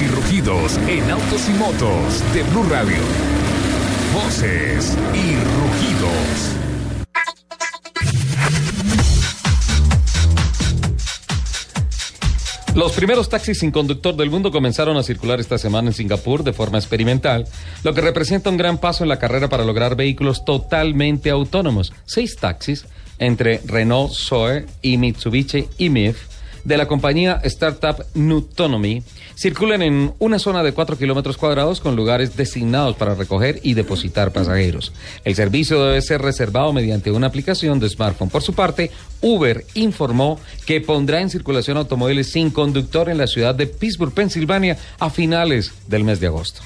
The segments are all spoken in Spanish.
y rugidos en autos y motos de Blue Radio. Voces y rugidos. Los primeros taxis sin conductor del mundo comenzaron a circular esta semana en Singapur de forma experimental, lo que representa un gran paso en la carrera para lograr vehículos totalmente autónomos. Seis taxis entre Renault Zoe y Mitsubishi IMIF de la compañía startup Nutonomy circulan en una zona de 4 kilómetros cuadrados con lugares designados para recoger y depositar pasajeros. El servicio debe ser reservado mediante una aplicación de smartphone. Por su parte, Uber informó que pondrá en circulación automóviles sin conductor en la ciudad de Pittsburgh, Pensilvania, a finales del mes de agosto.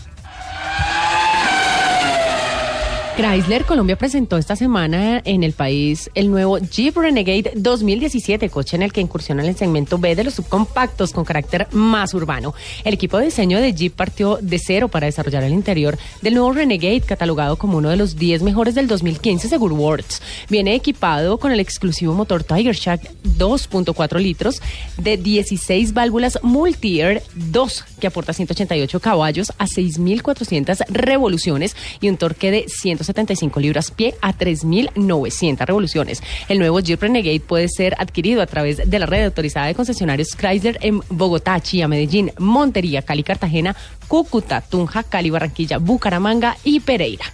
Chrysler Colombia presentó esta semana en el país el nuevo Jeep Renegade 2017, coche en el que incursiona en el segmento B de los subcompactos con carácter más urbano. El equipo de diseño de Jeep partió de cero para desarrollar el interior del nuevo Renegade, catalogado como uno de los 10 mejores del 2015 según Words. Viene equipado con el exclusivo motor Tiger Shark 2.4 litros de 16 válvulas Multi-Air 2 que aporta 188 caballos a 6.400 revoluciones y un torque de 160 75 libras pie a 3.900 revoluciones. El nuevo Jeep Renegade puede ser adquirido a través de la red autorizada de concesionarios Chrysler en Bogotá, Chía, Medellín, Montería, Cali, Cartagena, Cúcuta, Tunja, Cali, Barranquilla, Bucaramanga y Pereira.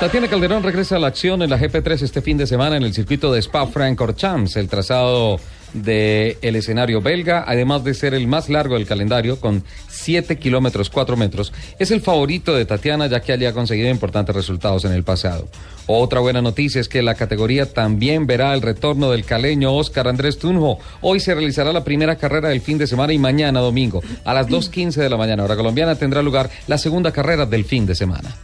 Tatiana Calderón regresa a la acción en la GP3 este fin de semana en el circuito de Spa-Francorchamps. El trazado del el escenario belga, además de ser el más largo del calendario, con 7 kilómetros 4 metros, es el favorito de Tatiana, ya que allí ha conseguido importantes resultados en el pasado. Otra buena noticia es que la categoría también verá el retorno del caleño Oscar Andrés Tunjo. Hoy se realizará la primera carrera del fin de semana y mañana domingo, a las 2.15 de la mañana, hora colombiana, tendrá lugar la segunda carrera del fin de semana.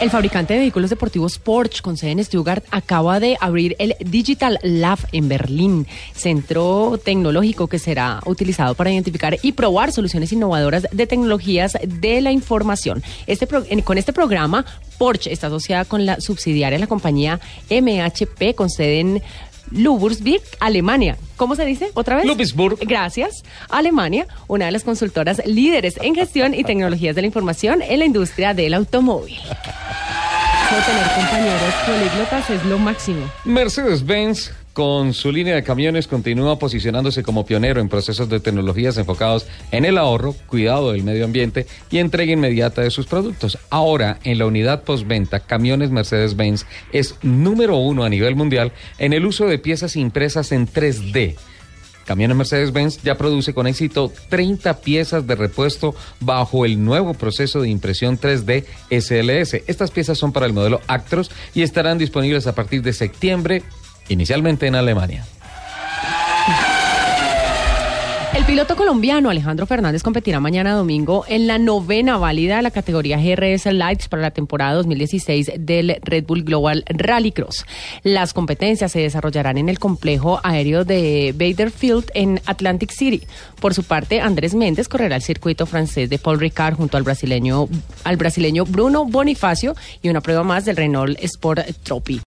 El fabricante de vehículos deportivos Porsche con sede en Stuttgart acaba de abrir el Digital Lab en Berlín, centro tecnológico que será utilizado para identificar y probar soluciones innovadoras de tecnologías de la información. Este con este programa, Porsche está asociada con la subsidiaria de la compañía MHP con sede en Lubursburg, Alemania. ¿Cómo se dice? ¿Otra vez? Ludwigsburg. Gracias. Alemania, una de las consultoras líderes en gestión y tecnologías de la información en la industria del automóvil. Tener compañeros políglotas es lo máximo. Mercedes-Benz con su línea de camiones continúa posicionándose como pionero en procesos de tecnologías enfocados en el ahorro, cuidado del medio ambiente y entrega inmediata de sus productos. Ahora, en la unidad postventa, Camiones Mercedes-Benz es número uno a nivel mundial en el uso de piezas impresas en 3D. Camiones Mercedes-Benz ya produce con éxito 30 piezas de repuesto bajo el nuevo proceso de impresión 3D SLS. Estas piezas son para el modelo Actros y estarán disponibles a partir de septiembre inicialmente en Alemania. El piloto colombiano Alejandro Fernández competirá mañana domingo en la novena válida de la categoría GRS Lights para la temporada 2016 del Red Bull Global Rallycross. Las competencias se desarrollarán en el complejo aéreo de Bader Field en Atlantic City. Por su parte, Andrés Méndez correrá el circuito francés de Paul Ricard junto al brasileño, al brasileño Bruno Bonifacio y una prueba más del Renault Sport Trophy.